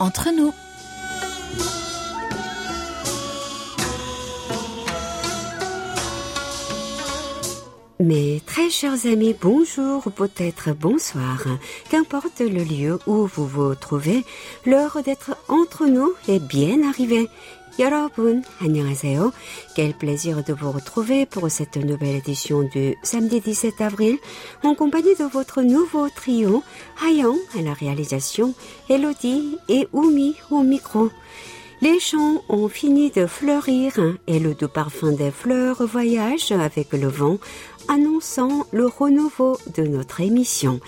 entre nous. Mes très chers amis, bonjour ou peut-être bonsoir. Qu'importe le lieu où vous vous trouvez, l'heure d'être entre nous est bien arrivée. 여러분, 안녕하세요. Quel plaisir de vous retrouver pour cette nouvelle édition du samedi 17 avril en compagnie de votre nouveau trio, Hayang à la réalisation, Elodie et Oumi au micro. Les champs ont fini de fleurir et le doux parfum des fleurs voyage avec le vent, annonçant le renouveau de notre émission.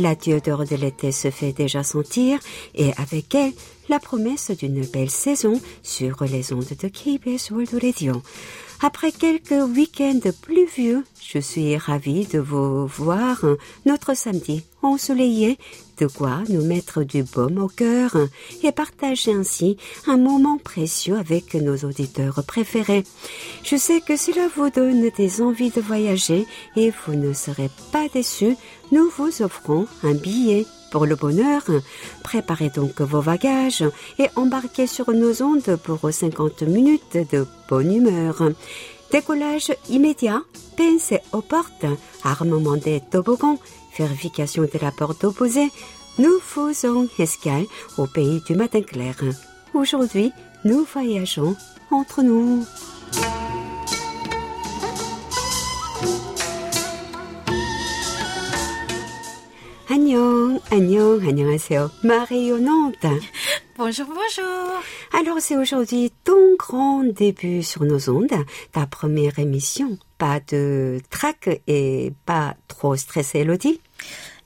La d'or de l'été se fait déjà sentir et avec elle, la promesse d'une belle saison sur les ondes de KBS World Radio. Après quelques week-ends pluvieux, je suis ravie de vous voir notre samedi ensoleillé, de quoi nous mettre du baume au cœur et partager ainsi un moment précieux avec nos auditeurs préférés. Je sais que cela vous donne des envies de voyager et vous ne serez pas déçus. Nous vous offrons un billet pour le bonheur, préparez donc vos bagages et embarquez sur nos ondes pour 50 minutes de bonne humeur. Décollage immédiat, pensez aux portes, armement des toboggans, vérification de la porte opposée. Nous faisons escale au pays du matin clair. Aujourd'hui, nous voyageons entre nous. Annyeong, Annyeong, annyeonghaseyo. Mario Nantes. Bonjour, bonjour. Alors, c'est aujourd'hui ton grand début sur nos ondes, ta première émission. Pas de trac et pas trop stressé, Elodie?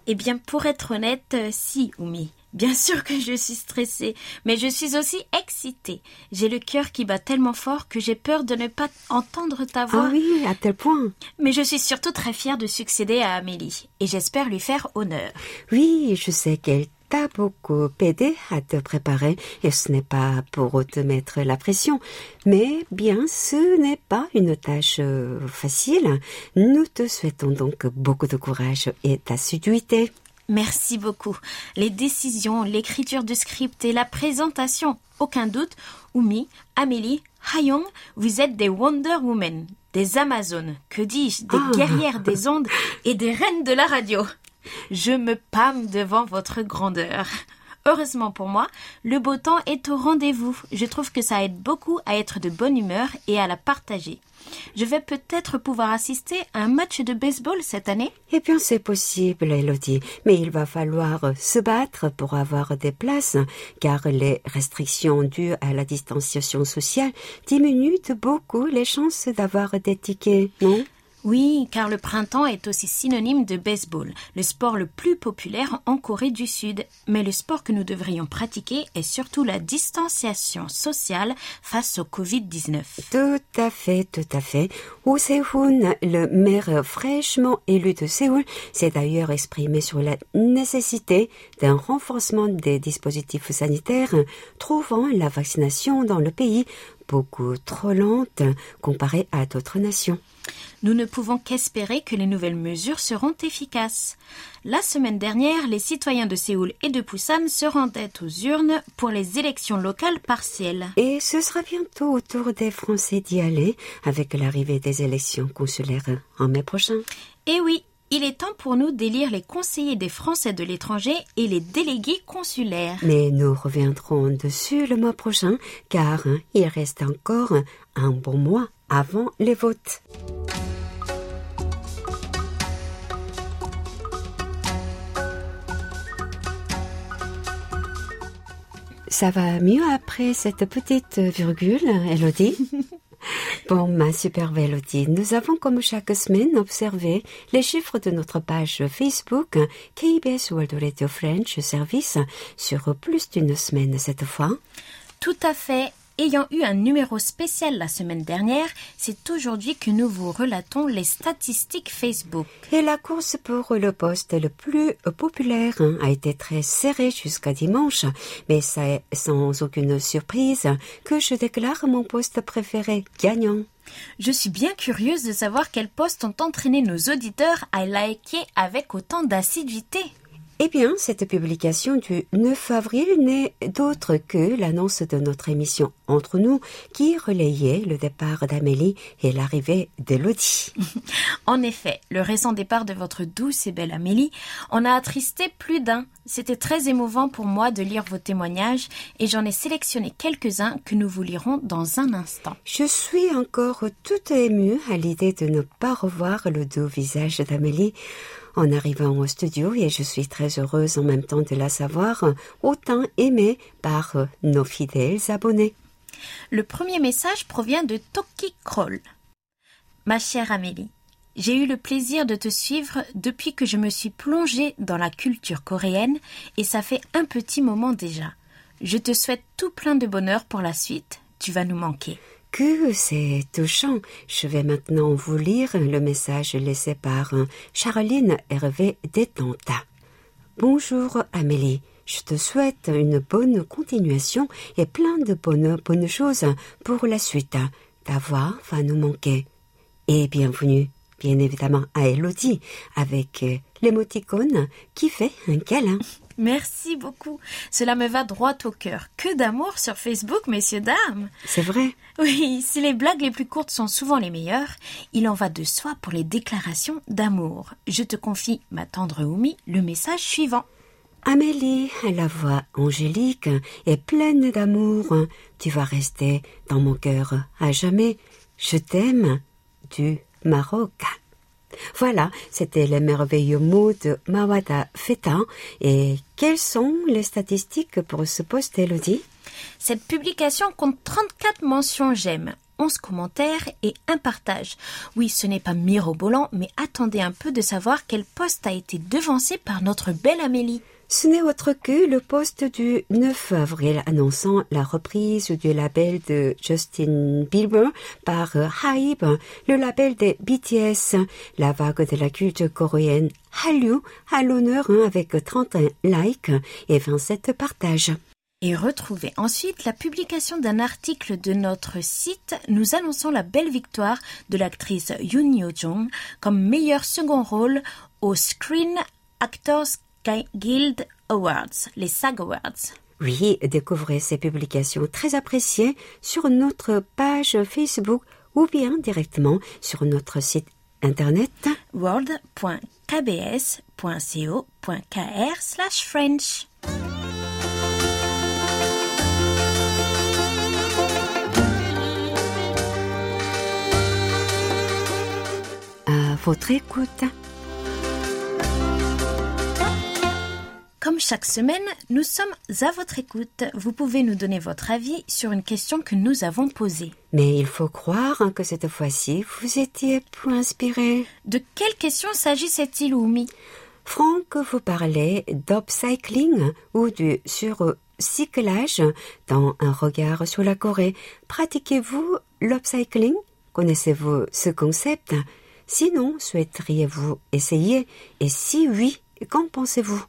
Eh bien, pour être honnête, euh, si, Oumi. Bien sûr que je suis stressée, mais je suis aussi excitée. J'ai le cœur qui bat tellement fort que j'ai peur de ne pas entendre ta voix. Ah oui, à tel point. Mais je suis surtout très fière de succéder à Amélie, et j'espère lui faire honneur. Oui, je sais qu'elle t'a beaucoup aidé à te préparer, et ce n'est pas pour te mettre la pression. Mais bien, ce n'est pas une tâche euh, facile. Nous te souhaitons donc beaucoup de courage et d'assiduité. Merci beaucoup. Les décisions, l'écriture du script et la présentation, aucun doute, Oumi, Amélie, Hayong, vous êtes des Wonder Women, des Amazones, que dis-je, des Ah. guerrières des ondes et des reines de la radio. Je me pâme devant votre grandeur. Heureusement pour moi, le beau temps est au rendez-vous. Je trouve que ça aide beaucoup à être de bonne humeur et à la partager. Je vais peut-être pouvoir assister à un match de baseball cette année. Eh bien, c'est possible, Elodie, mais il va falloir se battre pour avoir des places, car les restrictions dues à la distanciation sociale diminuent beaucoup les chances d'avoir des tickets, non? Oui, car le printemps est aussi synonyme de baseball, le sport le plus populaire en Corée du Sud. Mais le sport que nous devrions pratiquer est surtout la distanciation sociale face au Covid-19. Tout à fait, tout à fait. Woo Se-hoon, le maire fraîchement élu de Séoul, s'est d'ailleurs exprimé sur la nécessité d'un renforcement des dispositifs sanitaires, trouvant la vaccination dans le pays beaucoup trop lente comparée à d'autres nations. Nous ne pouvons qu'espérer que les nouvelles mesures seront efficaces. La semaine dernière, les citoyens de Séoul et de Busan se rendaient aux urnes pour les élections locales partielles. Et ce sera bientôt au tour des Français d'y aller avec l'arrivée des élections consulaires en mai prochain. Et oui, il est temps pour nous d'élire les conseillers des Français de l'étranger et les délégués consulaires. Mais nous reviendrons dessus le mois prochain car hein, il reste encore un bon mois avant les votes. Ça va mieux après cette petite virgule, Elodie? Bon, ma superbe Elodie, nous avons comme chaque semaine observé les chiffres de notre page Facebook KBS World Radio French Service sur plus d'une semaine cette fois. Tout à fait. Ayant eu un numéro spécial la semaine dernière, c'est aujourd'hui que nous vous relatons les statistiques Facebook. Et la course pour le poste le plus populaire hein, a été très serrée jusqu'à dimanche, mais c'est sans aucune surprise que je déclare mon poste préféré gagnant. Je suis bien curieuse de savoir quels postes ont entraîné nos auditeurs à liker avec autant d'assiduité. Eh bien, cette publication du 9 avril n'est d'autre que l'annonce de notre émission Entre nous qui relayait le départ d'Amélie et l'arrivée d'Elodie. en effet, le récent départ de votre douce et belle Amélie en a attristé plus d'un. C'était très émouvant pour moi de lire vos témoignages et j'en ai sélectionné quelques-uns que nous vous lirons dans un instant. Je suis encore toute émue à l'idée de ne pas revoir le doux visage d'Amélie en arrivant au studio et je suis très heureuse en même temps de la savoir autant aimée par nos fidèles abonnés. Le premier message provient de Toki Kroll. Ma chère Amélie, j'ai eu le plaisir de te suivre depuis que je me suis plongée dans la culture coréenne et ça fait un petit moment déjà. Je te souhaite tout plein de bonheur pour la suite. Tu vas nous manquer. Que c'est touchant. Je vais maintenant vous lire le message laissé par Charline Hervé Détenta. Bonjour Amélie. Je te souhaite une bonne continuation et plein de bonnes, bonnes choses pour la suite. Ta voix va nous manquer. Et bienvenue, bien évidemment, à Elodie avec l'émoticône qui fait un câlin. Merci beaucoup. Cela me va droit au cœur. Que d'amour sur Facebook, messieurs, dames. C'est vrai. Oui, si les blagues les plus courtes sont souvent les meilleures, il en va de soi pour les déclarations d'amour. Je te confie, ma tendre Oumi, le message suivant. Amélie, la voix angélique et pleine d'amour, tu vas rester dans mon cœur à jamais. Je t'aime du Maroc. Voilà, c'était les merveilleux mots de Mawada Feta. Et quelles sont les statistiques pour ce post, Elodie? Cette publication compte 34 mentions j'aime. 11 commentaires et un partage. Oui, ce n'est pas mirobolant, mais attendez un peu de savoir quel poste a été devancé par notre belle Amélie. Ce n'est autre que le poste du 9 avril annonçant la reprise du label de Justin Bieber par Hybe, le label des BTS, la vague de la culte coréenne Hallyu à l'honneur hein, avec 31 likes et 27 partages. Et retrouvez ensuite la publication d'un article de notre site nous annonçant la belle victoire de l'actrice Yoon Yo-jong comme meilleur second rôle au Screen Actors Guild Awards, les SAG Awards. Oui, découvrez ces publications très appréciées sur notre page Facebook ou bien directement sur notre site internet world.kbs.co.kr French. À votre écoute. Comme chaque semaine, nous sommes à votre écoute. Vous pouvez nous donner votre avis sur une question que nous avons posée. Mais il faut croire que cette fois-ci, vous étiez plus inspiré. De quelle question s'agissait-il, Oumi? Franck vous parlait d'upcycling ou du surcyclage dans un regard sur la Corée. Pratiquez-vous l'upcycling? Connaissez-vous ce concept? Sinon, souhaiteriez-vous essayer? Et si oui, qu'en pensez-vous?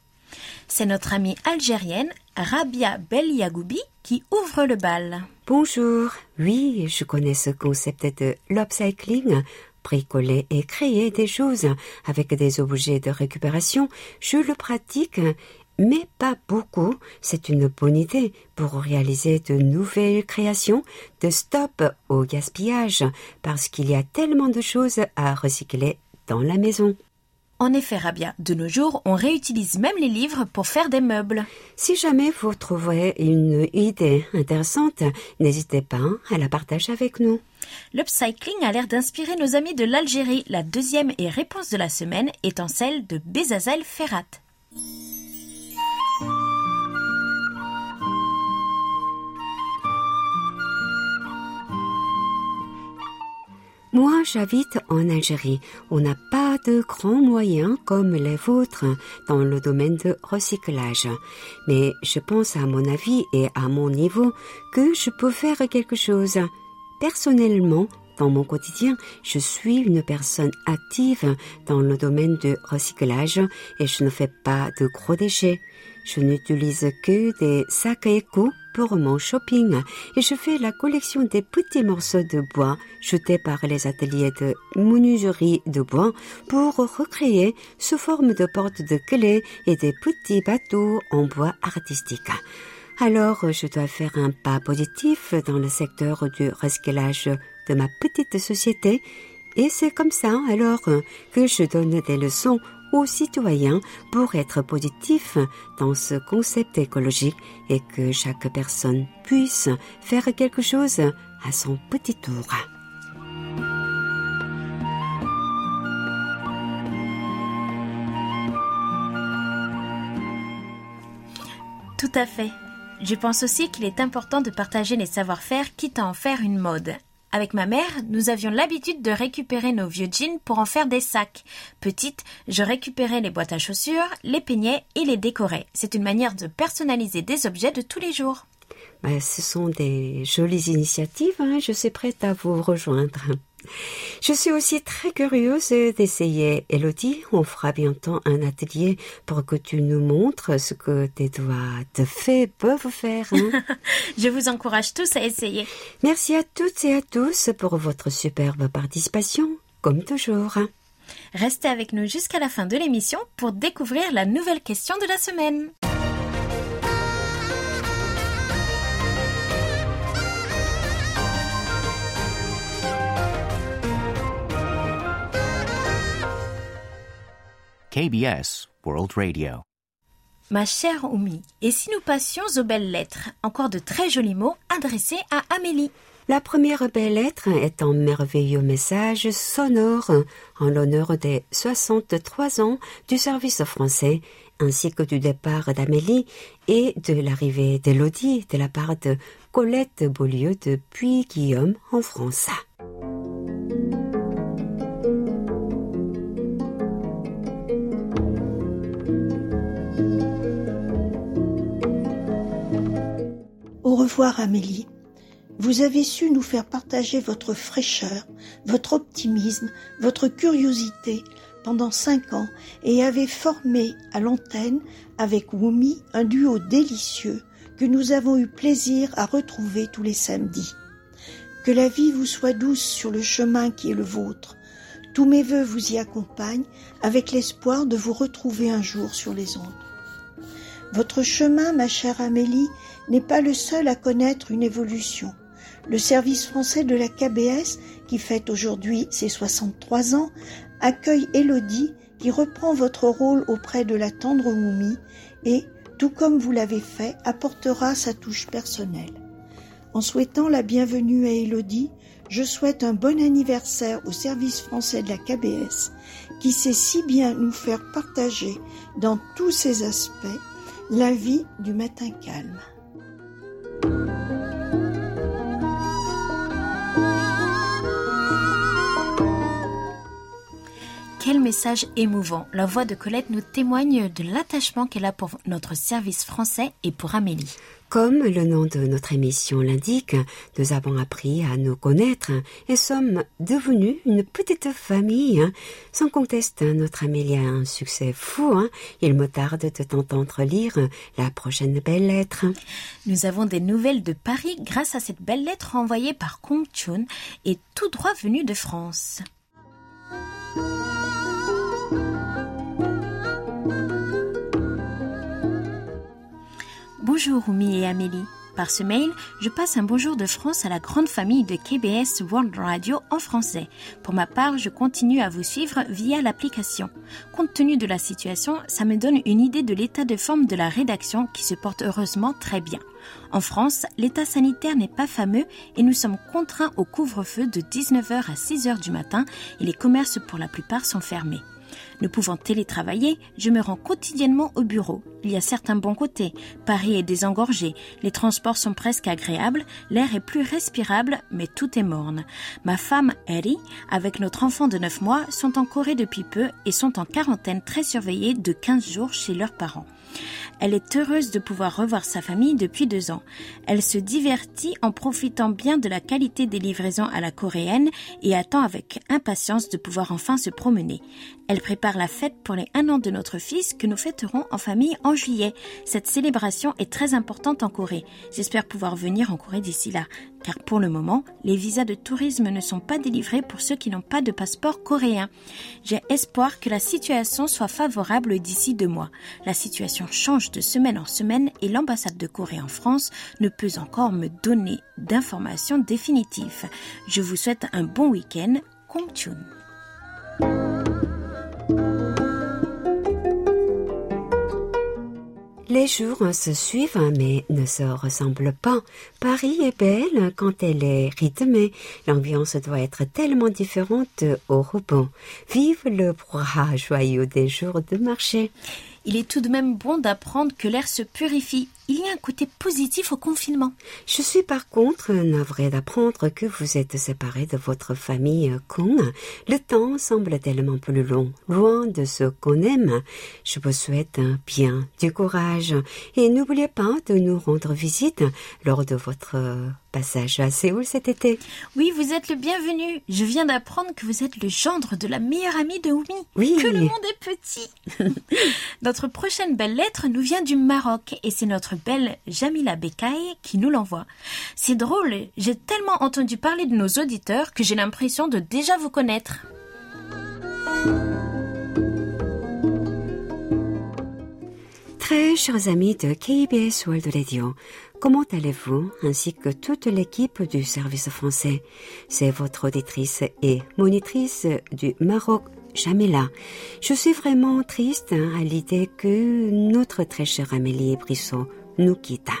C'est notre amie algérienne Rabia Belyagoubi qui ouvre le bal. Bonjour. Oui, je connais ce concept de l'upcycling. Bricoler et créer des choses avec des objets de récupération. Je le pratique, mais pas beaucoup. C'est une bonne idée pour réaliser de nouvelles créations, de stop au gaspillage, parce qu'il y a tellement de choses à recycler dans la maison. En effet, Rabia, de nos jours, on réutilise même les livres pour faire des meubles. Si jamais vous trouvez une idée intéressante, n'hésitez pas à la partager avec nous. L'upcycling a l'air d'inspirer nos amis de l'Algérie. La deuxième et réponse de la semaine étant celle de Bezazel Ferrat. Moi, j'habite en Algérie. On n'a pas de grands moyens comme les vôtres dans le domaine de recyclage. Mais je pense à mon avis et à mon niveau que je peux faire quelque chose. Personnellement, dans mon quotidien, je suis une personne active dans le domaine du recyclage et je ne fais pas de gros déchets. Je n'utilise que des sacs éco pour mon shopping et je fais la collection des petits morceaux de bois jetés par les ateliers de menuiserie de bois pour recréer sous forme de portes de clés et des petits bateaux en bois artistique. Alors, je dois faire un pas positif dans le secteur du recyclage de ma petite société et c'est comme ça alors que je donne des leçons aux citoyens pour être positifs dans ce concept écologique et que chaque personne puisse faire quelque chose à son petit tour. Tout à fait. Je pense aussi qu'il est important de partager les savoir-faire quitte à en faire une mode. Avec ma mère, nous avions l'habitude de récupérer nos vieux jeans pour en faire des sacs. Petite, je récupérais les boîtes à chaussures, les peignais et les décorais. C'est une manière de personnaliser des objets de tous les jours. Bah, ce sont des jolies initiatives, hein. je suis prête à vous rejoindre. Je suis aussi très curieuse d'essayer. Elodie, on fera bientôt un atelier pour que tu nous montres ce que tes doigts de fée peuvent faire. Hein. Je vous encourage tous à essayer. Merci à toutes et à tous pour votre superbe participation, comme toujours. Restez avec nous jusqu'à la fin de l'émission pour découvrir la nouvelle question de la semaine. KBS World Radio. Ma chère Oumi, et si nous passions aux belles lettres? Encore de très jolis mots adressés à Amélie. La première belle lettre est un merveilleux message sonore en l'honneur des 63 ans du service français ainsi que du départ d'Amélie et de l'arrivée d'Élodie de la part de Colette Beaulieu depuis Guillaume en France. Revoir Amélie. Vous avez su nous faire partager votre fraîcheur, votre optimisme, votre curiosité pendant cinq ans et avez formé à l'antenne avec Wumi un duo délicieux que nous avons eu plaisir à retrouver tous les samedis. Que la vie vous soit douce sur le chemin qui est le vôtre. Tous mes voeux vous y accompagnent avec l'espoir de vous retrouver un jour sur les ondes. Votre chemin, ma chère Amélie, n'est pas le seul à connaître une évolution. Le service français de la KBS, qui fête aujourd'hui ses 63 ans, accueille Élodie, qui reprend votre rôle auprès de la tendre Moumi et, tout comme vous l'avez fait, apportera sa touche personnelle. En souhaitant la bienvenue à Élodie, je souhaite un bon anniversaire au service français de la KBS, qui sait si bien nous faire partager dans tous ses aspects la vie du matin calme. Thank you. Quel message émouvant. La voix de Colette nous témoigne de l'attachement qu'elle a pour notre service français et pour Amélie. Comme le nom de notre émission l'indique, nous avons appris à nous connaître et sommes devenus une petite famille. Sans conteste, notre Amélie a un succès fou. Hein. Il me tarde de t'entendre lire la prochaine belle lettre. Nous avons des nouvelles de Paris grâce à cette belle lettre envoyée par Kong Chun et tout droit venue de France. Bonjour Oumi et Amélie. Par ce mail, je passe un bonjour de France à la grande famille de KBS World Radio en français. Pour ma part, je continue à vous suivre via l'application. Compte tenu de la situation, ça me donne une idée de l'état de forme de la rédaction qui se porte heureusement très bien. En France, l'état sanitaire n'est pas fameux et nous sommes contraints au couvre-feu de 19h à 6h du matin et les commerces pour la plupart sont fermés. Ne pouvant télétravailler, je me rends quotidiennement au bureau. Il y a certains bons côtés. Paris est désengorgé, les transports sont presque agréables, l'air est plus respirable, mais tout est morne. Ma femme, Harry, avec notre enfant de 9 mois, sont en Corée depuis peu et sont en quarantaine très surveillée de 15 jours chez leurs parents. Elle est heureuse de pouvoir revoir sa famille depuis deux ans. Elle se divertit en profitant bien de la qualité des livraisons à la coréenne et attend avec impatience de pouvoir enfin se promener. Elle prépare la fête pour les un an de notre fils que nous fêterons en famille en juillet. Cette célébration est très importante en Corée. J'espère pouvoir venir en Corée d'ici là, car pour le moment, les visas de tourisme ne sont pas délivrés pour ceux qui n'ont pas de passeport coréen. J'ai espoir que la situation soit favorable d'ici deux mois. La situation change de semaine en semaine et l'ambassade de Corée en France ne peut encore me donner d'informations définitives. Je vous souhaite un bon week-end. Chun. Les jours se suivent mais ne se ressemblent pas. Paris est belle quand elle est rythmée. L'ambiance doit être tellement différente au repos. Vive le brouhaha joyeux des jours de marché. Il est tout de même bon d'apprendre que l'air se purifie il y a un côté positif au confinement. Je suis par contre navrée d'apprendre que vous êtes séparé de votre famille Kung. Le temps semble tellement plus long, loin de ce qu'on aime. Je vous souhaite bien du courage et n'oubliez pas de nous rendre visite lors de votre passage à Séoul cet été. Oui, vous êtes le bienvenu. Je viens d'apprendre que vous êtes le gendre de la meilleure amie de Oumi. Oui. Que le monde est petit. notre prochaine belle lettre nous vient du Maroc et c'est notre belle Jamila Bekay qui nous l'envoie. C'est drôle, j'ai tellement entendu parler de nos auditeurs que j'ai l'impression de déjà vous connaître. Très chers amis de KBS World Radio, comment allez-vous ainsi que toute l'équipe du service français? C'est votre auditrice et monitrice du Maroc Jamila. Je suis vraiment triste hein, à l'idée que notre très chère Amélie Brissot nous quitta.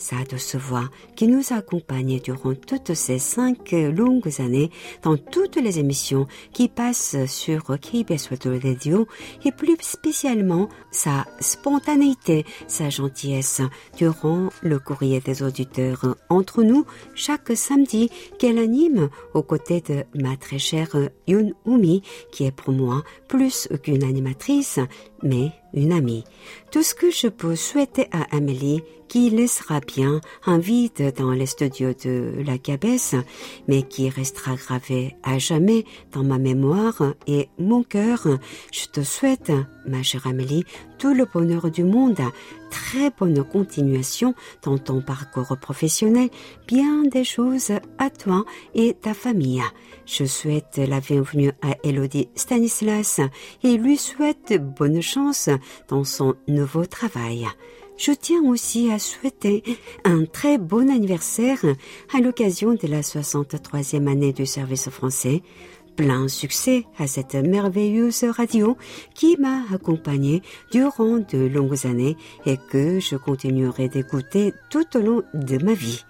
Sa douce voix qui nous a accompagnés durant toutes ces cinq longues années dans toutes les émissions qui passent sur KBS Radio et plus spécialement sa spontanéité, sa gentillesse durant le courrier des auditeurs. Entre nous chaque samedi qu'elle anime aux côtés de ma très chère Yun Umi qui est pour moi plus qu'une animatrice mais une amie. Tout ce que je peux souhaiter à Amélie, qui laissera bien un vide dans les studios de la cabesse, mais qui restera gravé à jamais dans ma mémoire et mon cœur. Je te souhaite, ma chère Amélie, tout le bonheur du monde, très bonne continuation dans ton parcours professionnel, bien des choses à toi et ta famille. Je souhaite la bienvenue à Elodie Stanislas et lui souhaite bonne chance dans son nouveau travail. Je tiens aussi à souhaiter un très bon anniversaire à l'occasion de la 63e année du service français plein succès à cette merveilleuse radio qui m'a accompagné durant de longues années et que je continuerai d'écouter tout au long de ma vie.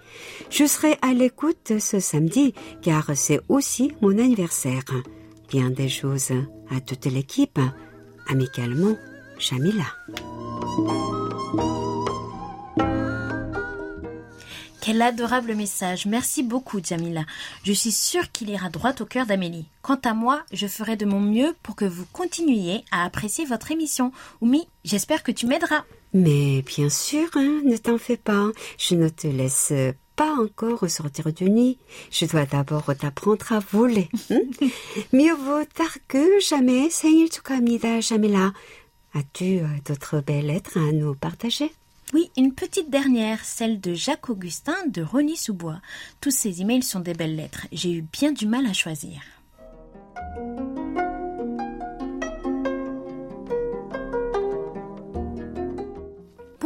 Je serai à l'écoute ce samedi car c'est aussi mon anniversaire. Bien des choses à toute l'équipe. Amicalement, Jamila. Quel adorable message. Merci beaucoup, Jamila. Je suis sûre qu'il ira droit au cœur d'Amélie. Quant à moi, je ferai de mon mieux pour que vous continuiez à apprécier votre émission. Oumi, j'espère que tu m'aideras. Mais bien sûr, hein, ne t'en fais pas. Je ne te laisse pas encore sortir du nid. Je dois d'abord t'apprendre à voler. Hein. Mieux vaut tard que jamais. 생일 축하합니다, Jamila. As-tu euh, d'autres belles lettres à nous partager? Oui, une petite dernière, celle de Jacques Augustin de Rony Sous-Bois. Tous ces emails sont des belles lettres. J'ai eu bien du mal à choisir.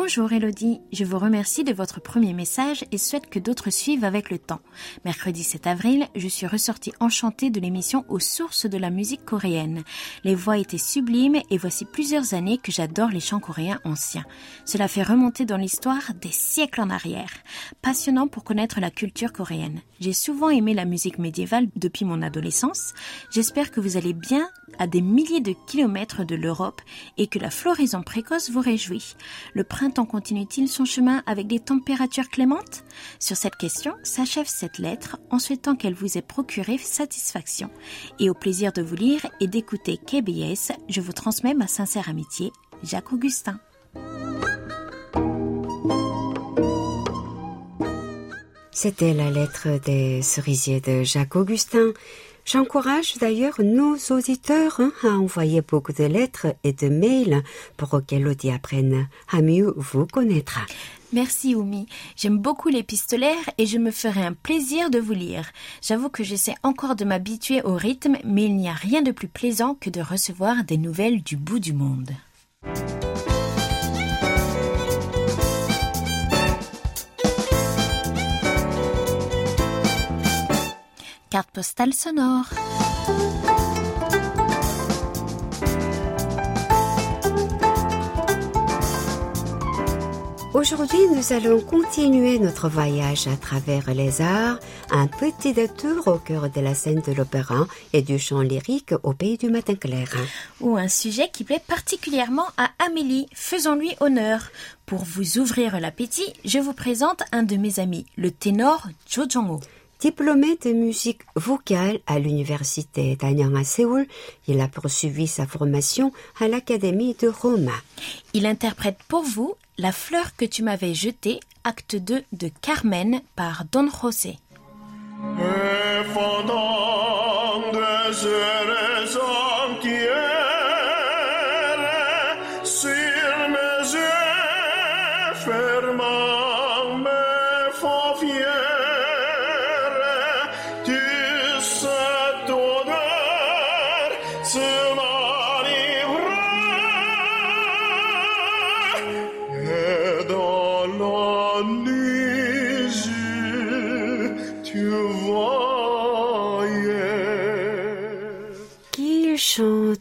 Bonjour Elodie, je vous remercie de votre premier message et souhaite que d'autres suivent avec le temps. Mercredi 7 avril, je suis ressortie enchantée de l'émission Aux sources de la musique coréenne. Les voix étaient sublimes et voici plusieurs années que j'adore les chants coréens anciens. Cela fait remonter dans l'histoire des siècles en arrière. Passionnant pour connaître la culture coréenne. J'ai souvent aimé la musique médiévale depuis mon adolescence. J'espère que vous allez bien à des milliers de kilomètres de l'Europe et que la floraison précoce vous réjouit. Le printemps printemps continue-t-il son chemin avec des températures clémentes? Sur cette question s'achève cette lettre en souhaitant qu'elle vous ait procuré satisfaction. Et au plaisir de vous lire et d'écouter KBS, je vous transmets ma sincère amitié, Jacques Augustin. C'était la lettre des cerisiers de Jacques Augustin. J'encourage d'ailleurs nos auditeurs hein, à envoyer beaucoup de lettres et de mails pour qu'Elodie apprenne à mieux vous connaître. Merci Oumi. J'aime beaucoup l'épistolaire et je me ferai un plaisir de vous lire. J'avoue que j'essaie encore de m'habituer au rythme, mais il n'y a rien de plus plaisant que de recevoir des nouvelles du bout du monde. Carte postale sonore. Aujourd'hui, nous allons continuer notre voyage à travers les arts, un petit détour au cœur de la scène de l'opéra et du chant lyrique au pays du matin clair. Ou un sujet qui plaît particulièrement à Amélie. Faisons-lui honneur. Pour vous ouvrir l'appétit, je vous présente un de mes amis, le ténor Jo Jong-ho. Diplômé de musique vocale à l'université d'Anyang à Séoul, il a poursuivi sa formation à l'Académie de Rome. Il interprète pour vous La fleur que tu m'avais jetée, acte 2 de Carmen par Don José. Et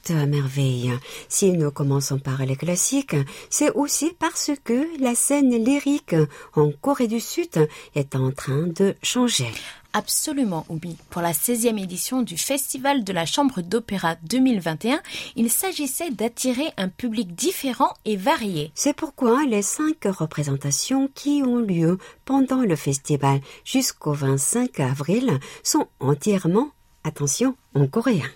chante à merveille. Si nous commençons par les classiques, c'est aussi parce que la scène lyrique en Corée du Sud est en train de changer. Absolument, Oubi. Pour la 16e édition du Festival de la Chambre d'Opéra 2021, il s'agissait d'attirer un public différent et varié. C'est pourquoi les cinq représentations qui ont lieu pendant le festival jusqu'au 25 avril sont entièrement, attention, en coréen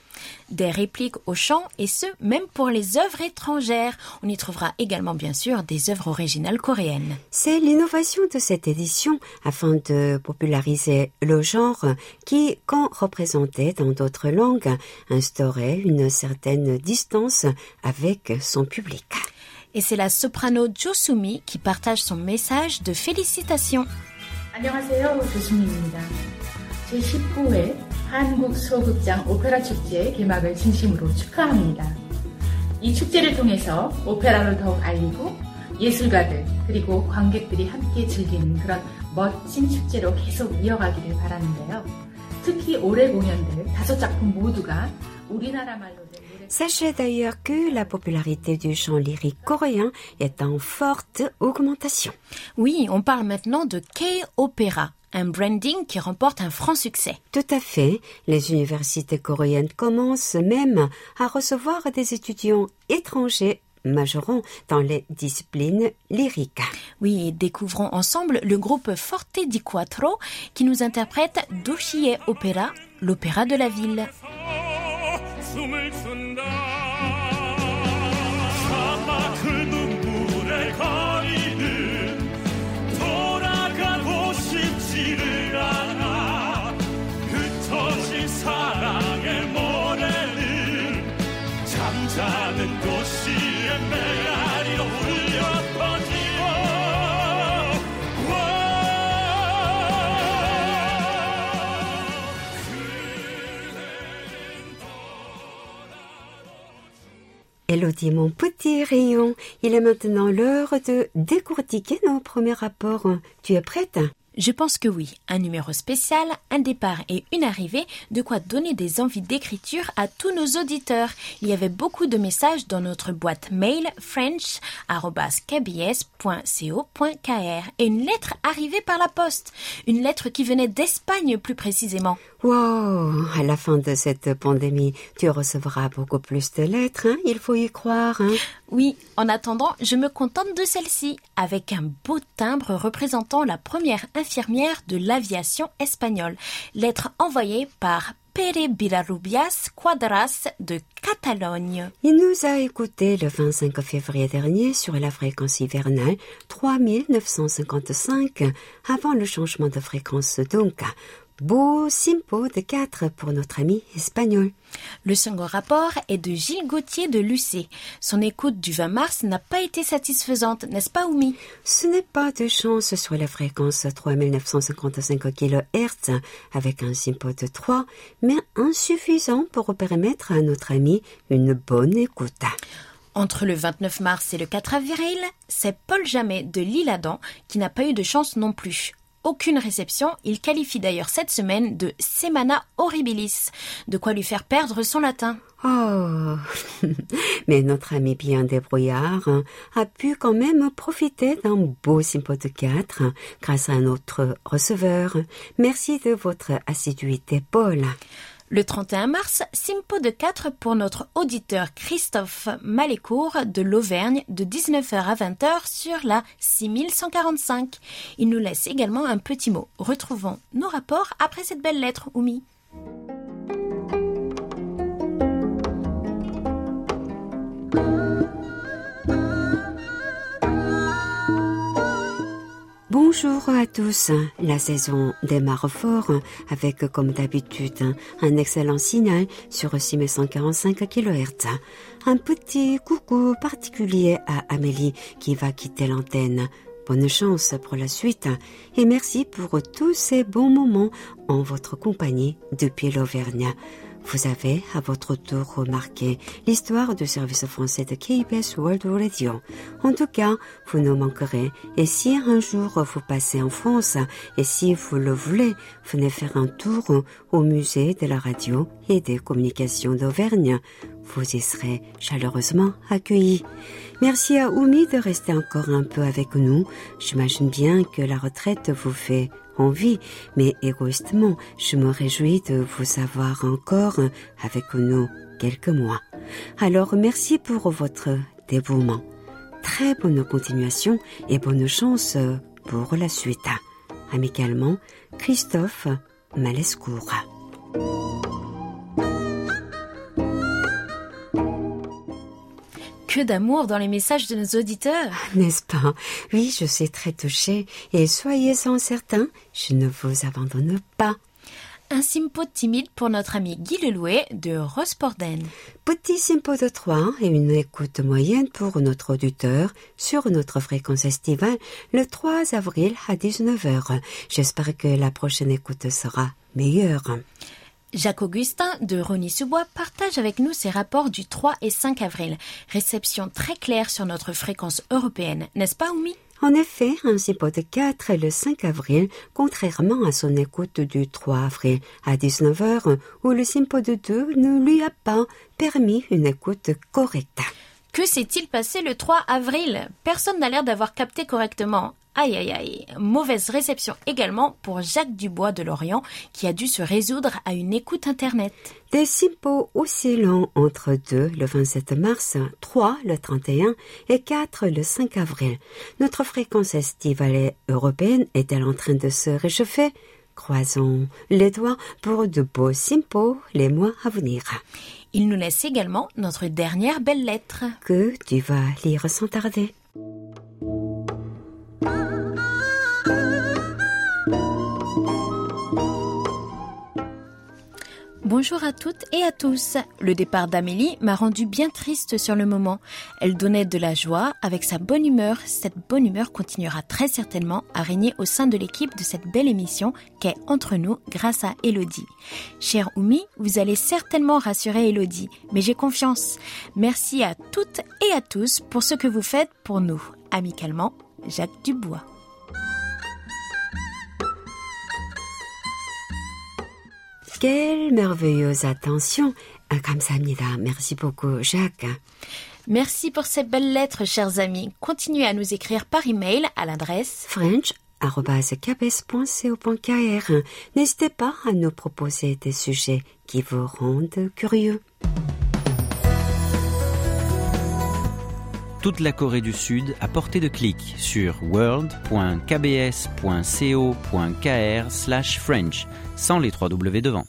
Des répliques au chant et ce, même pour les œuvres étrangères. On y trouvera également bien sûr des œuvres originales coréennes. C'est l'innovation de cette édition afin de populariser le genre qui, quand représenté dans d'autres langues, instaurait une certaine distance avec son public. Et c'est la soprano Jo Sumi qui partage son message de félicitations. 안녕하세요. 조수미입니다. 제19회 한국 소극장 오페라 축제 개막을 진심으로 축하합니다. 이 축제를 통해서 오페라를 더욱 알리고 예술가들 그리고 관객들이 함께 즐기는 그런 멋진 축제로 계속 이어가기를 바라는데요. 특히 올해 공연들 다섯 작품 모두가 우리나라 말로 Sachez d'ailleurs que la popularité du chant lyrique coréen est en forte augmentation. Oui, on parle maintenant de K-Opéra, un branding qui remporte un franc succès. Tout à fait, les universités coréennes commencent même à recevoir des étudiants étrangers majorant dans les disciplines lyriques. Oui, découvrons ensemble le groupe Forte di Quattro qui nous interprète Doshie Opera, l'opéra de la ville. Elodie, mon petit rayon, il est maintenant l'heure de décortiquer nos premiers rapports. Tu es prête? Je pense que oui, un numéro spécial, un départ et une arrivée, de quoi donner des envies d'écriture à tous nos auditeurs. Il y avait beaucoup de messages dans notre boîte mail french.kbs.co.kr et une lettre arrivée par la poste. Une lettre qui venait d'Espagne plus précisément. Wow, à la fin de cette pandémie, tu recevras beaucoup plus de lettres, hein il faut y croire. Hein Oui, en attendant, je me contente de celle-ci, avec un beau timbre représentant la première infirmière de l'aviation espagnole. Lettre envoyée par Pere Bilarubias Quadras de Catalogne. Il nous a écouté le 25 février dernier sur la fréquence hivernale 3955 avant le changement de fréquence donc. Beau simpo de 4 pour notre ami espagnol. Le second rapport est de Gilles Gauthier de Lucé. Son écoute du 20 mars n'a pas été satisfaisante, n'est-ce pas, Oumi? Ce n'est pas de chance sur la fréquence 3955 kHz avec un simpo de 3, mais insuffisant pour permettre à notre ami une bonne écoute. Entre le 29 mars et le 4 avril, c'est Paul Jamet de l'Île-Adam qui n'a pas eu de chance non plus. Aucune réception, il qualifie d'ailleurs cette semaine de Semana Horribilis, de quoi lui faire perdre son latin. Oh, mais notre ami bien débrouillard a pu quand même profiter d'un beau de 4 grâce à notre receveur. Merci de votre assiduité, Paul. Le 31 mars, Simpo de 4 pour notre auditeur Christophe Malécourt de l'Auvergne de 19h à 20h sur la 6145. Il nous laisse également un petit mot. Retrouvons nos rapports après cette belle lettre, Oumi. Bonjour à tous. La saison démarre fort avec, comme d'habitude, un excellent signal sur 6145 kHz. Un petit coucou particulier à Amélie qui va quitter l'antenne. Bonne chance pour la suite et merci pour tous ces bons moments en votre compagnie depuis l'Auvergne. Vous avez à votre tour remarqué l'histoire du service français de KBS World Radio. En tout cas, vous ne manquerez. Et si un jour vous passez en France, et si vous le voulez, venez faire un tour au musée de la radio et des communications d'Auvergne. Vous y serez chaleureusement accueillis. Merci à Oumi de rester encore un peu avec nous. J'imagine bien que la retraite vous fait envie, mais égoïstement, je me réjouis de vous avoir encore avec nous quelques mois. Alors merci pour votre dévouement. Très bonne continuation et bonne chance pour la suite. Amicalement, Christophe Malescourt. Que d'amour dans les messages de nos auditeurs. N'est-ce pas? Oui, je suis très touchée et soyez-en certains, je ne vous abandonne pas. Un simpo timide pour notre ami Guy Lelouet de Rosporden. Petit simpo de 3 et une écoute moyenne pour notre auditeur sur notre fréquence estivale le 3 avril à 19h. J'espère que la prochaine écoute sera meilleure. Jacques Augustin de Rony-sous-Bois partage avec nous ses rapports du 3 et 5 avril. Réception très claire sur notre fréquence européenne, n'est-ce pas, Oumi? En effet, un simpo de 4 le 5 avril, contrairement à son écoute du 3 avril à 19h, où le simpo de 2 ne lui a pas permis une écoute correcte. Que s'est-il passé le 3 avril? Personne n'a l'air d'avoir capté correctement. Aïe aïe aïe. Mauvaise réception également pour Jacques Dubois de Lorient qui a dû se résoudre à une écoute internet. Des simpos oscillant entre 2 le 27 mars, 3 le 31 et 4 le 5 avril. Notre fréquence estivale européenne est-elle en train de se réchauffer? Croisons les doigts pour de beaux simpos les mois à venir. Il nous laisse également notre dernière belle lettre. Que tu vas lire sans tarder. Bonjour à toutes et à tous. Le départ d'Amélie m'a rendu bien triste sur le moment. Elle donnait de la joie avec sa bonne humeur. Cette bonne humeur continuera très certainement à régner au sein de l'équipe de cette belle émission qu'est Entre nous grâce à Elodie. Cher Oumi, vous allez certainement rassurer Elodie, mais j'ai confiance. Merci à toutes et à tous pour ce que vous faites pour nous. Amicalement, Jacques Dubois. Quelle merveilleuse attention. Ah, 감사합니다. Merci beaucoup, Jacques. Merci pour cette belle lettre, chers amis. Continuez à nous écrire par email à l'adresse french.kbs.co.kr. N'hésitez pas à nous proposer des sujets qui vous rendent curieux. Toute la Corée du Sud à portée de clic sur world.kbs.co.kr/french sans les trois W devant.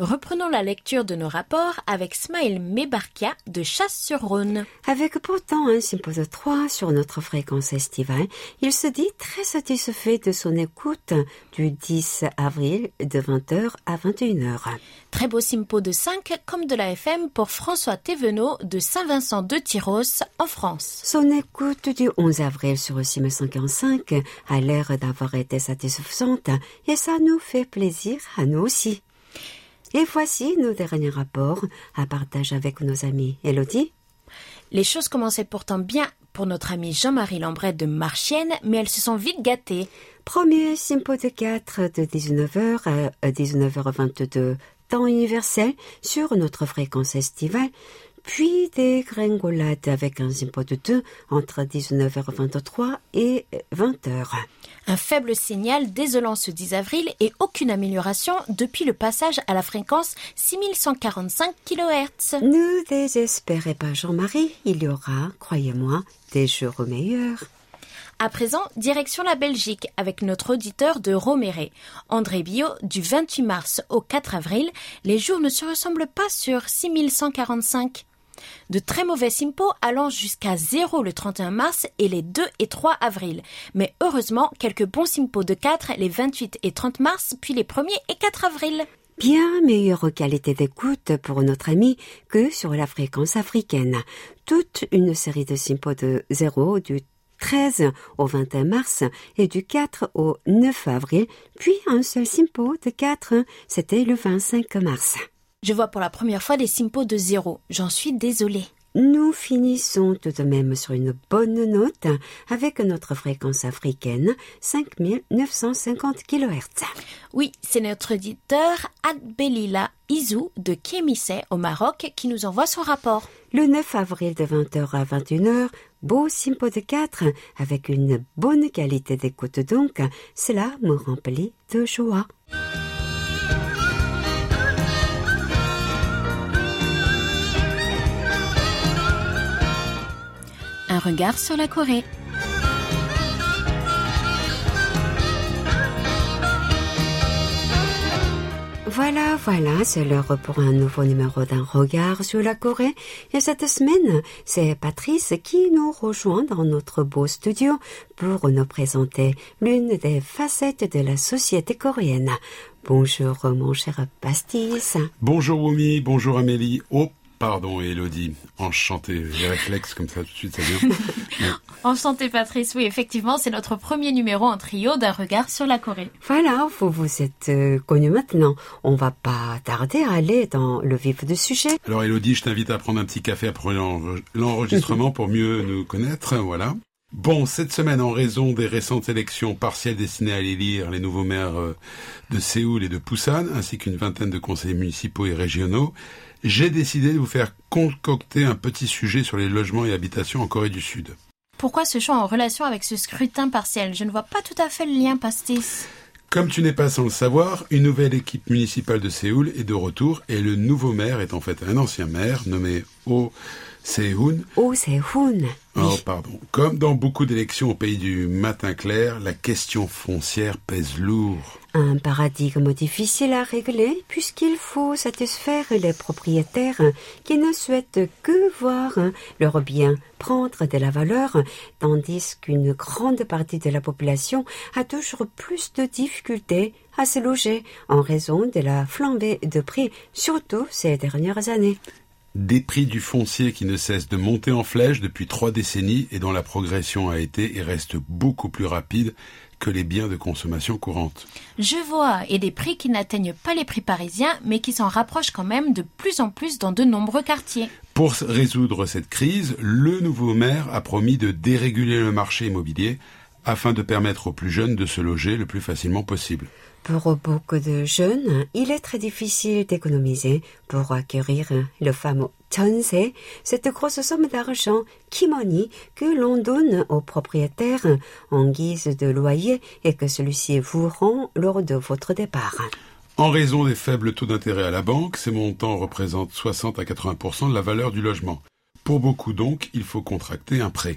Reprenons la lecture de nos rapports avec Smail Mebarkia de Chasse-sur-Rhône. Avec pourtant un sympose 3 sur notre fréquence estivale, il se dit très satisfait de son écoute du 10 avril de 20h à 21h. Très beau simpo de 5 comme de la FM pour François Thévenot de Saint-Vincent de Tyros en France. Son écoute du 11 avril sur Sim 145 a l'air d'avoir été satisfaisante et ça nous fait plaisir à nous aussi. Et voici nos derniers rapports à partage avec nos amis. Elodie Les choses commençaient pourtant bien pour notre ami Jean-Marie Lambret de Marchienne, mais elles se sont vite gâtées. Premier Simpo de 4 de 19h à 19h22 temps universel sur notre fréquence estivale, puis des gringolades avec un Simpo de 2 entre 19h23 et 20h. Un faible signal désolant ce 10 avril et aucune amélioration depuis le passage à la fréquence 6145 kHz. Ne désespérez pas Jean-Marie, il y aura, croyez-moi, des jours meilleurs. À présent, direction la Belgique avec notre auditeur de Roméré. André Bio, du 28 mars au 4 avril, les jours ne se ressemblent pas sur 6145. De très mauvais simpos allant jusqu'à 0 le 31 mars et les 2 et 3 avril. Mais heureusement, quelques bons simpos de 4 les 28 et 30 mars, puis les 1er et 4 avril. Bien meilleure qualité d'écoute pour notre ami que sur la fréquence africaine. Toute une série de simpos de 0 du 13 au 21 mars et du 4 au 9 avril, puis un seul simpo de 4, c'était le 25 mars. Je vois pour la première fois des simpos de 0. J'en suis désolée. Nous finissons tout de même sur une bonne note avec notre fréquence africaine 5950 kHz. Oui, c'est notre éditeur Adbelila Izou de Kémissé au Maroc qui nous envoie son rapport. Le 9 avril de 20h à 21h, beau simpo de 4 avec une bonne qualité d'écoute donc, cela me remplit de joie. Regard sur la Corée. Voilà, voilà, c'est l'heure pour un nouveau numéro d'un regard sur la Corée. Et cette semaine, c'est Patrice qui nous rejoint dans notre beau studio pour nous présenter l'une des facettes de la société coréenne. Bonjour, mon cher Pastis. Bonjour Wumi, bonjour Amélie. Oh, pardon Elodie. Enchanté, les réflexes comme ça tout de suite, ça vient. Enchanté Patrice, oui, effectivement, c'est notre premier numéro en trio d'un regard sur la Corée. Voilà, vous vous êtes euh, connus maintenant. On va pas tarder à aller dans le vif du sujet. Alors Elodie, je t'invite à prendre un petit café après l'enre- l'enregistrement pour mieux nous connaître, voilà. Bon, cette semaine, en raison des récentes élections partielles destinées à élire les nouveaux maires euh, de Séoul et de Busan, ainsi qu'une vingtaine de conseillers municipaux et régionaux, j'ai décidé de vous faire concocter un petit sujet sur les logements et habitations en Corée du Sud. Pourquoi ce choix en relation avec ce scrutin partiel? Je ne vois pas tout à fait le lien, Pastis. Comme tu n'es pas sans le savoir, une nouvelle équipe municipale de Séoul est de retour et le nouveau maire est en fait un ancien maire nommé Oh Se-hoon. Oh, c'est Hoon. Oh, pardon. Comme dans beaucoup d'élections au pays du matin clair, la question foncière pèse lourd. Un paradigme difficile à régler puisqu'il faut satisfaire les propriétaires qui ne souhaitent que voir leurs biens prendre de la valeur, tandis qu'une grande partie de la population a toujours plus de difficultés à se loger en raison de la flambée de prix, surtout ces dernières années. Des prix du foncier qui ne cessent de monter en flèche depuis trois décennies et dont la progression a été et reste beaucoup plus rapide que les biens de consommation courante. Je vois, et des prix qui n'atteignent pas les prix parisiens, mais qui s'en rapprochent quand même de plus en plus dans de nombreux quartiers. Pour résoudre cette crise, le nouveau maire a promis de déréguler le marché immobilier afin de permettre aux plus jeunes de se loger le plus facilement possible. Pour beaucoup de jeunes, il est très difficile d'économiser pour acquérir le fameux 전세, cette grosse somme d'argent kimoni que l'on donne au propriétaire en guise de loyer et que celui-ci vous rend lors de votre départ. En raison des faibles taux d'intérêt à la banque, ces montants représentent 60 à 80% de la valeur du logement. Pour beaucoup donc, il faut contracter un prêt.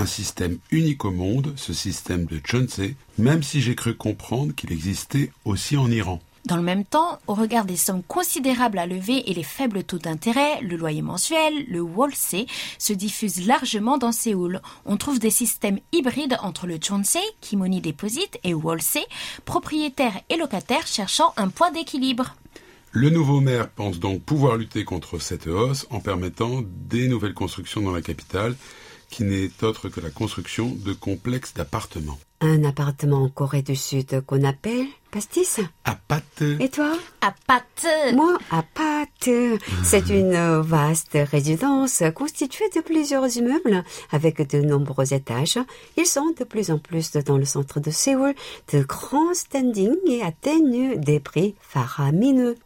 Un système unique au monde, ce système de Chonsei, même si j'ai cru comprendre qu'il existait aussi en Iran. Dans le même temps, au regard des sommes considérables à lever et les faibles taux d'intérêt, le loyer mensuel, le Wolse, se diffuse largement dans Séoul. On trouve des systèmes hybrides entre le Chonsei, qui Money Deposit, et Wolse, propriétaires et locataires cherchant un point d'équilibre. Le nouveau maire pense donc pouvoir lutter contre cette hausse en permettant des nouvelles constructions dans la capitale, qui n'est autre que la construction de complexes d'appartements. Un appartement en Corée du Sud qu'on appelle pastis. À pâte. Et toi À pâte Moi, à pâte. C'est une vaste résidence constituée de plusieurs immeubles avec de nombreux étages. Ils sont de plus en plus dans le centre de Séoul, de grands standings et atteignent des prix faramineux.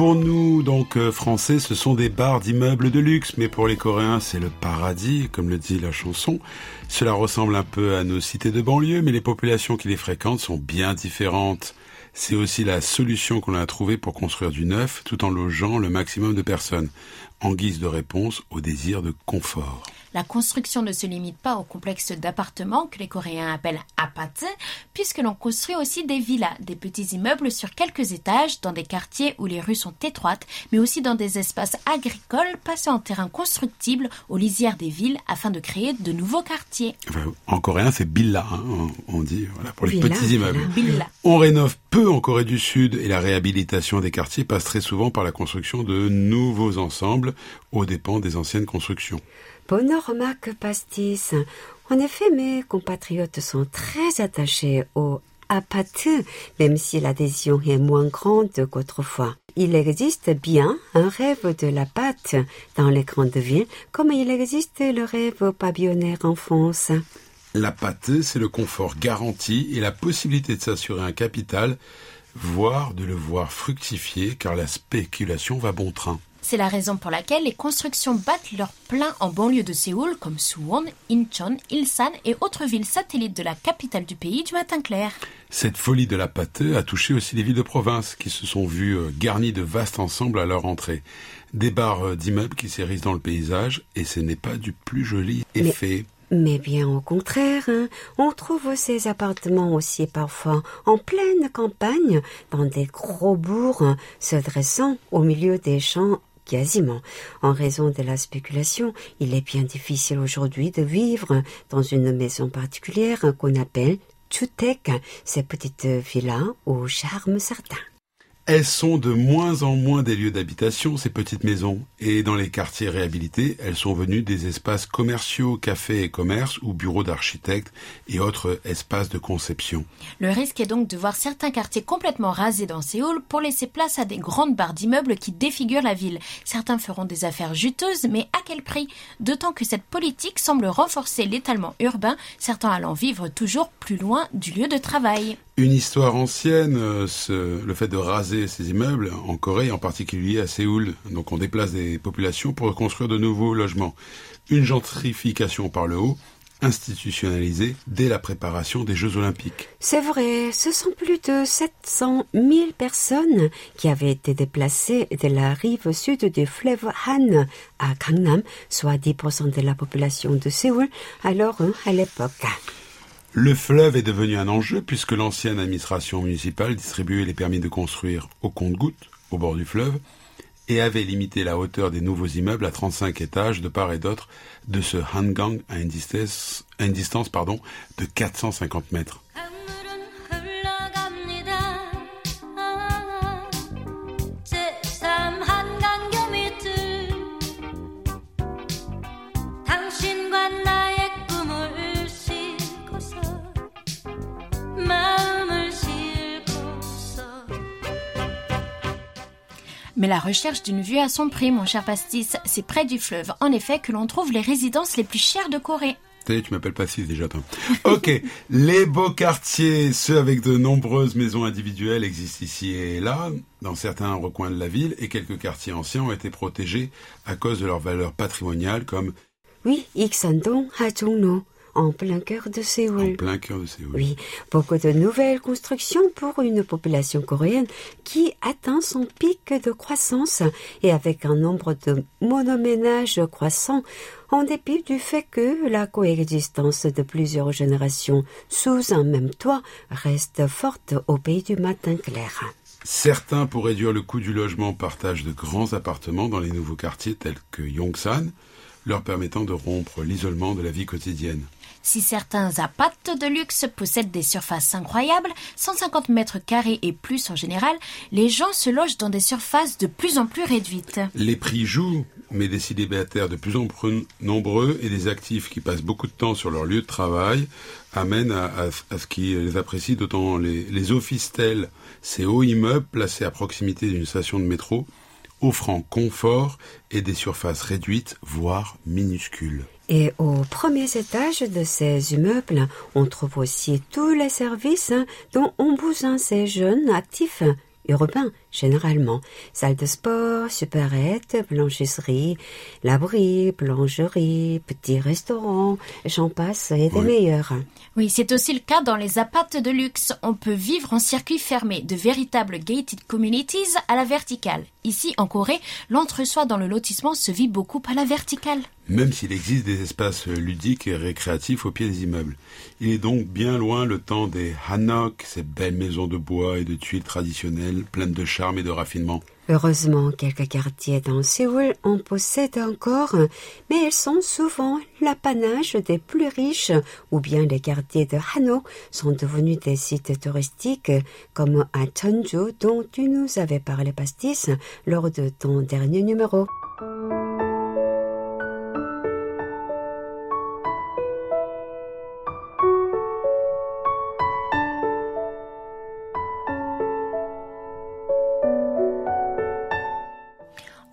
Pour nous, donc, euh, français, ce sont des bars d'immeubles de luxe, mais pour les Coréens, c'est le paradis, comme le dit la chanson. Cela ressemble un peu à nos cités de banlieue, mais les populations qui les fréquentent sont bien différentes. C'est aussi la solution qu'on a trouvée pour construire du neuf, tout en logeant le maximum de personnes, en guise de réponse au désir de confort. La construction ne se limite pas au complexe d'appartements que les Coréens appellent apate, puisque l'on construit aussi des villas, des petits immeubles sur quelques étages dans des quartiers où les rues sont étroites, mais aussi dans des espaces agricoles passés en terrain constructible aux lisières des villes afin de créer de nouveaux quartiers. Enfin, en coréen, c'est billa, hein, on on dit, voilà, pour les petits immeubles. On rénove peu en Corée du Sud et la réhabilitation des quartiers passe très souvent par la construction de nouveaux ensembles aux dépens des anciennes constructions. Bonne remarque, Pastis. En effet, mes compatriotes sont très attachés au apate, même si l'adhésion est moins grande qu'autrefois. Il existe bien un rêve de la pâte dans les grandes villes, comme il existe le rêve pavillonnaire en France. La pâte, c'est le confort garanti et la possibilité de s'assurer un capital, voire de le voir fructifier car la spéculation va bon train. C'est la raison pour laquelle les constructions battent leur plein en banlieue de Séoul comme Suwon, Incheon, Ilsan et autres villes satellites de la capitale du pays du matin clair. Cette folie de la pâte a touché aussi les villes de province qui se sont vues euh, garnies de vastes ensembles à leur entrée. Des barres euh, d'immeubles qui s'érissent dans le paysage et ce n'est pas du plus joli effet. Mais bien au contraire, hein, on trouve ces appartements aussi parfois en pleine campagne, dans des gros bourgs, hein, se dressant au milieu des champs quasiment. En raison de la spéculation, il est bien difficile aujourd'hui de vivre dans une maison particulière qu'on appelle Chutek, ces petites villas au charme certain. Elles sont de moins en moins des lieux d'habitation, ces petites maisons. Et dans les quartiers réhabilités, elles sont venues des espaces commerciaux, cafés et commerces ou bureaux d'architectes et autres espaces de conception. Le risque est donc de voir certains quartiers complètement rasés dans Séoul pour laisser place à des grandes barres d'immeubles qui défigurent la ville. Certains feront des affaires juteuses, mais à quel prix? D'autant que cette politique semble renforcer l'étalement urbain, certains allant vivre toujours plus loin du lieu de travail. Une histoire ancienne, euh, le fait de raser ces immeubles en Corée, en particulier à Séoul. Donc on déplace des populations pour construire de nouveaux logements. Une gentrification par le haut, institutionnalisée dès la préparation des Jeux Olympiques. C'est vrai, ce sont plus de 700 000 personnes qui avaient été déplacées de la rive sud du fleuve Han à Gangnam, soit 10% de la population de Séoul, alors hein, à l'époque. Le fleuve est devenu un enjeu puisque l'ancienne administration municipale distribuait les permis de construire au compte-gouttes au bord du fleuve et avait limité la hauteur des nouveaux immeubles à 35 étages de part et d'autre de ce Hangang à une distance, de 450 mètres. Mais la recherche d'une vue a son prix, mon cher pastis. C'est près du fleuve, en effet, que l'on trouve les résidences les plus chères de Corée. Est, tu m'appelles pas si déjà, toi. Ok, les beaux quartiers, ceux avec de nombreuses maisons individuelles, existent ici et là, dans certains recoins de la ville, et quelques quartiers anciens ont été protégés à cause de leur valeur patrimoniale, comme Oui, Iksan-dong, Hajongno, en plein cœur de en Séoul. plein cœur de Séoul. Oui, beaucoup de nouvelles constructions pour une population coréenne qui atteint son pic de croissance et avec un nombre de monoménages croissant en dépit du fait que la coexistence de plusieurs générations sous un même toit reste forte au pays du matin clair. Certains, pour réduire le coût du logement, partagent de grands appartements dans les nouveaux quartiers tels que Yongsan, leur permettant de rompre l'isolement de la vie quotidienne. Si certains appartes de luxe possèdent des surfaces incroyables, 150 mètres carrés et plus en général, les gens se logent dans des surfaces de plus en plus réduites. Les prix jouent, mais des célibataires de plus en plus nombreux et des actifs qui passent beaucoup de temps sur leur lieu de travail amènent à, ce qu'ils les apprécient d'autant les, les offices-tels, ces hauts immeubles placés à proximité d'une station de métro, offrant confort et des surfaces réduites, voire minuscules. Et aux premiers étages de ces immeubles, on trouve aussi tous les services hein, dont ont besoin ces jeunes actifs urbains, généralement. Salle de sport, supérette, blanchisserie, l'abri, blancherie, petits restaurants, j'en passe et des Oui. meilleurs. Oui, c'est aussi le cas dans les appartes de luxe. On peut vivre en circuit fermé, de véritables gated communities à la verticale. Ici, en Corée, l'entre-soi dans le lotissement se vit beaucoup à la verticale. même s'il existe des espaces ludiques et récréatifs au pied des immeubles. Il est donc bien loin le temps des hanok, ces belles maisons de bois et de tuiles traditionnelles, pleines de charme de raffinement. Heureusement, quelques quartiers dans Séoul en possèdent encore, mais ils sont souvent l'apanage des plus riches, ou bien les quartiers de Hanok sont devenus des sites touristiques, comme à Cheonju dont tu nous avais parlé pastis lors de ton dernier numéro.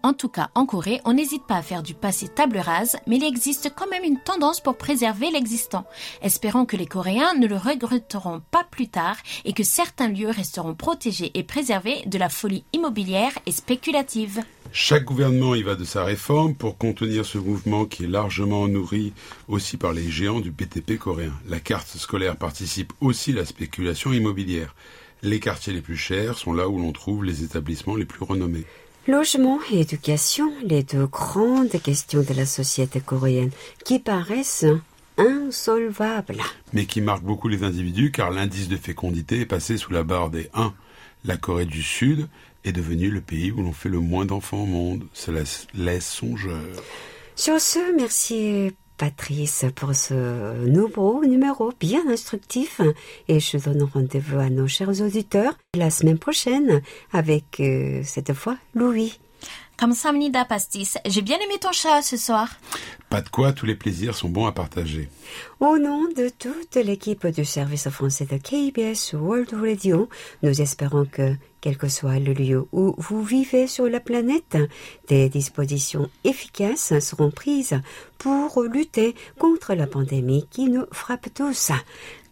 En tout cas, en Corée, on n'hésite pas à faire du passé table rase, mais il existe quand même une tendance pour préserver l'existant. Espérons que les Coréens ne le regretteront pas plus tard et que certains lieux resteront protégés et préservés de la folie immobilière et spéculative. Chaque gouvernement y va de sa réforme pour contenir ce mouvement qui est largement nourri aussi par les géants du BTP coréen. La carte scolaire participe aussi à la spéculation immobilière. Les quartiers les plus chers sont là où l'on trouve les établissements les plus renommés. Logement et éducation, les deux grandes questions de la société coréenne qui paraissent insolvables. mais qui marque beaucoup les individus car l'indice de fécondité est passé sous la barre des 1. La Corée du Sud est devenue le pays où l'on fait le moins d'enfants au monde. Cela laisse songeur. Sur ce, merci Patrice pour ce nouveau numéro bien instructif et je donne rendez-vous à nos chers auditeurs la semaine prochaine avec euh, cette fois Louis. 감사합니다, Pastis. J'ai bien aimé ton chat ce soir. Pas de quoi, tous les plaisirs sont bons à partager. Au nom de toute l'équipe du service français de KBS World Radio, nous espérons que, quel que soit le lieu où vous vivez sur la planète, des dispositions efficaces seront prises pour lutter contre la pandémie qui nous frappe tous.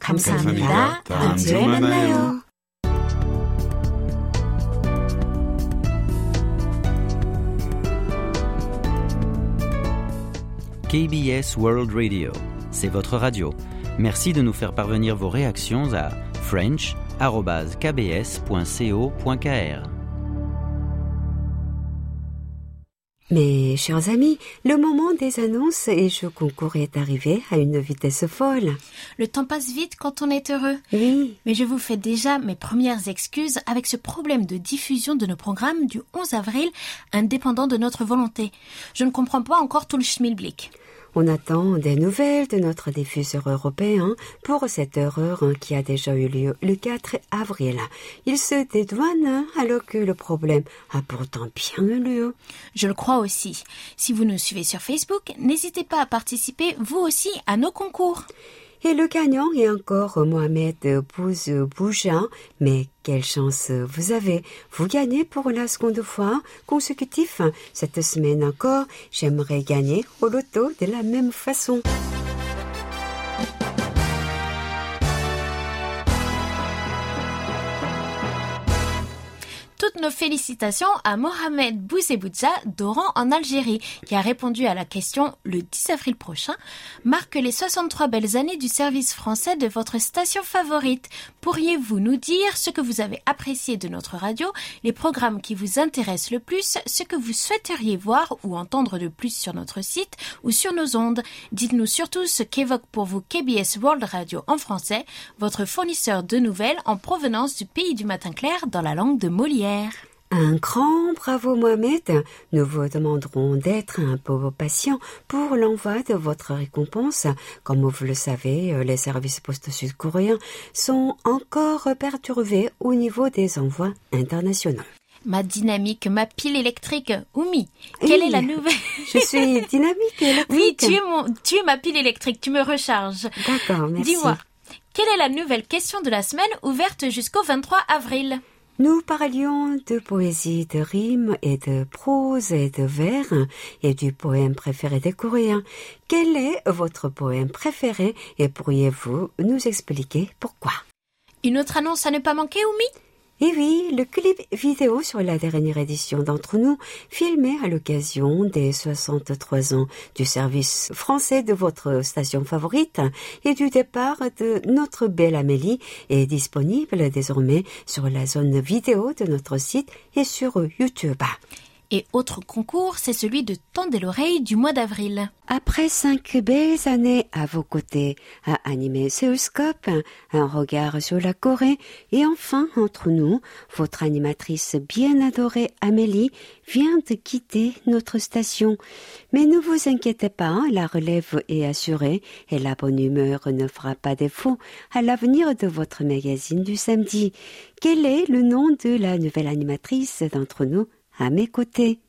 감사합니다. 다음 다음주 KBS World Radio, c'est votre radio. Merci de nous faire parvenir vos réactions à french.kbs.co.kr. Mes chers amis, le moment des annonces et je concours est arrivé à une vitesse folle. Le temps passe vite quand on est heureux. Oui, Mais je vous fais déjà mes premières excuses avec ce problème de diffusion de nos programmes du 11 avril, indépendant de notre volonté. Je ne comprends pas encore tout le schmilblick. On attend des nouvelles de notre diffuseur européen pour cette erreur hein, qui a déjà eu lieu le 4 avril. Il se dédouane hein, alors que le problème a pourtant bien eu lieu. Je le crois aussi. Si vous nous suivez sur Facebook, n'hésitez pas à participer vous aussi à nos concours. Et le gagnant est encore Mohamed Bouz Bouja. Mais quelle chance vous avez. Vous gagnez pour la seconde fois consécutif. Cette semaine encore, j'aimerais gagner au loto de la même façon. Nos félicitations à Mohamed Bouzeboudja d'Oran en Algérie, qui a répondu à la question le 10 avril prochain, marque les 63 belles années du service français de votre station favorite. Pourriez-vous nous dire ce que vous avez apprécié de notre radio, les programmes qui vous intéressent le plus, ce que vous souhaiteriez voir ou entendre de plus sur notre site ou sur nos ondes? Dites-nous surtout ce qu'évoque pour vous KBS World Radio en français, votre fournisseur de nouvelles en provenance du pays du matin clair dans la langue de Molière. Un grand bravo Mohamed. Nous vous demanderons d'être un peu patient pour l'envoi de votre récompense. Comme vous le savez, euh, les services postes sud-coréens sont encore perturbés au niveau des envois internationaux. Ma dynamique, ma pile électrique, Oumi. Quelle Oui. est la nouvelle? Je suis dynamique électrique. Oui, tu es mon, tu es ma pile électrique, tu me recharges. D'accord, merci. Dis-moi, quelle est la nouvelle question de la semaine ouverte jusqu'au 23 avril? Nous parlions de poésie, de rimes et de prose et de vers et du poème préféré des Coréens. Quel est votre poème préféré et pourriez-vous nous expliquer pourquoi? Une autre annonce à ne pas manquer, Oumi? Et oui, le clip vidéo sur la dernière édition d'Entre nous, filmé à l'occasion des 63 ans du service français de votre station favorite et du départ de notre belle Amélie, est disponible désormais sur la zone vidéo de notre site et sur YouTube. Et autre concours, c'est celui de Tendez l'oreille du mois d'avril. Après cinq belles années à vos côtés, à animer Séoulscope, un regard sur la Corée, et enfin entre nous, votre animatrice bien adorée Amélie vient de quitter notre station. Mais ne vous inquiétez pas, la relève est assurée et la bonne humeur ne fera pas défaut à l'avenir de votre magazine du samedi. Quel est le nom de la nouvelle animatrice d'entre nous? À mes côtés?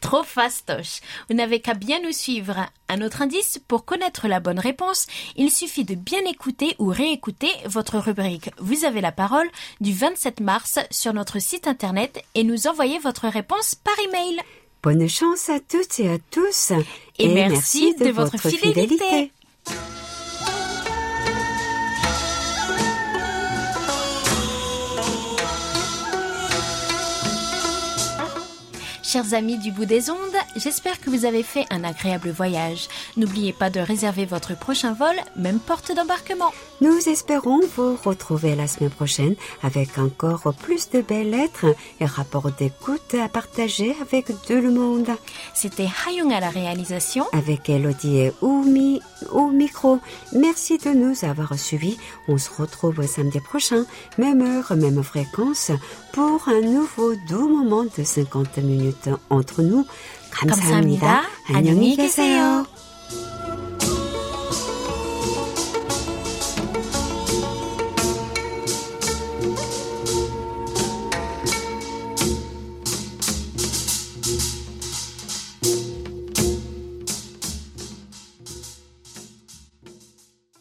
Trop fastoche. Vous n'avez qu'à bien nous suivre. Un autre indice, pour connaître la bonne réponse, il suffit de bien écouter ou réécouter votre rubrique Vous avez la parole du 27 mars sur notre site internet et nous envoyer votre réponse par email. Bonne chance à toutes et à tous. Et merci de votre fidélité. Chers amis du bout des ondes, j'espère que vous avez fait un agréable voyage. N'oubliez pas de réserver votre prochain vol, même porte d'embarquement. Nous espérons vous retrouver la semaine prochaine avec encore plus de belles lettres et rapports d'écoute à partager avec tout le monde. C'était Hayung à la réalisation. Avec Elodie et Oumi au micro. Merci de nous avoir suivis. On se retrouve samedi prochain, même heure, même fréquence, pour un nouveau doux moment de 50 minutes C'était entre nous. 감사합니다. 감사합니다. 안녕히 계세요.